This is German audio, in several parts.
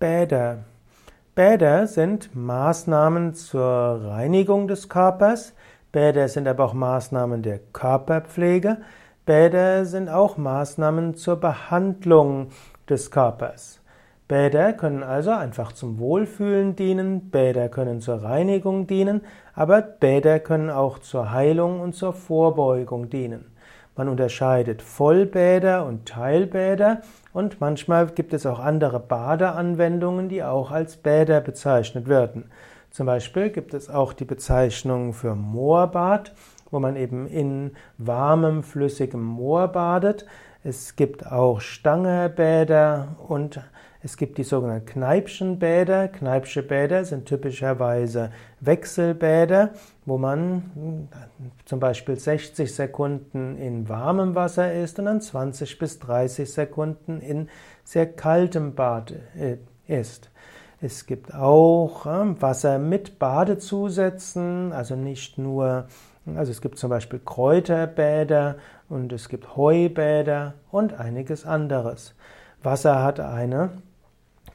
Bäder. Bäder sind Maßnahmen zur Reinigung des Körpers. Bäder sind aber auch Maßnahmen der Körperpflege. Bäder sind auch Maßnahmen zur Behandlung des Körpers. Bäder können also einfach zum Wohlfühlen dienen, Bäder können zur Reinigung dienen, aber Bäder können auch zur Heilung und zur Vorbeugung dienen. Man unterscheidet Vollbäder und Teilbäder und manchmal gibt es auch andere Badeanwendungen, die auch als Bäder bezeichnet werden. Zum Beispiel gibt es auch die Bezeichnung für Moorbad, wo man eben in warmem, flüssigem Moor badet. Es gibt auch Stangebäder und es gibt die sogenannten Kneipschenbäder. Kneipsche Bäder sind typischerweise Wechselbäder, wo man hm, zum Beispiel 60 Sekunden in warmem Wasser ist und dann 20 bis 30 Sekunden in sehr kaltem Bad äh, ist. Es gibt auch hm, Wasser mit Badezusätzen, also nicht nur, also es gibt zum Beispiel Kräuterbäder und es gibt Heubäder und einiges anderes. Wasser hat eine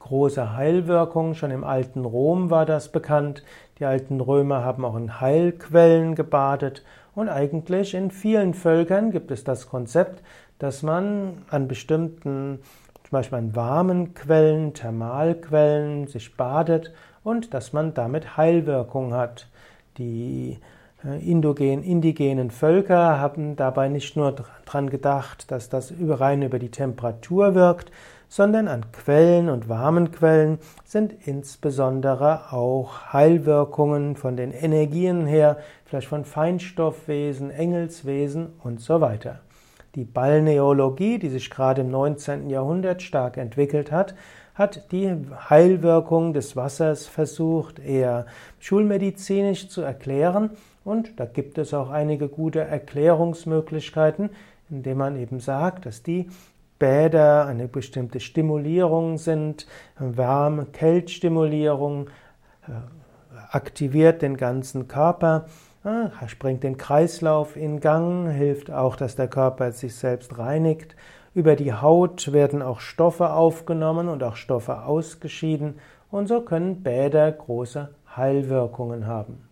große Heilwirkung. Schon im alten Rom war das bekannt. Die alten Römer haben auch in Heilquellen gebadet. Und eigentlich in vielen Völkern gibt es das Konzept, dass man an bestimmten, zum Beispiel an warmen Quellen, Thermalquellen, sich badet und dass man damit Heilwirkung hat. Die äh, Indogen, indigenen Völker haben dabei nicht nur daran gedacht, dass das rein über die Temperatur wirkt, sondern an Quellen und warmen Quellen sind insbesondere auch Heilwirkungen von den Energien her, vielleicht von Feinstoffwesen, Engelswesen und so weiter. Die Balneologie, die sich gerade im 19. Jahrhundert stark entwickelt hat, hat die Heilwirkung des Wassers versucht, eher schulmedizinisch zu erklären. Und da gibt es auch einige gute Erklärungsmöglichkeiten, indem man eben sagt, dass die Bäder eine bestimmte Stimulierung sind, Wärme, Kältstimulierung, äh, aktiviert den ganzen Körper, bringt den Kreislauf in Gang, hilft auch, dass der Körper sich selbst reinigt. Über die Haut werden auch Stoffe aufgenommen und auch Stoffe ausgeschieden und so können Bäder große Heilwirkungen haben.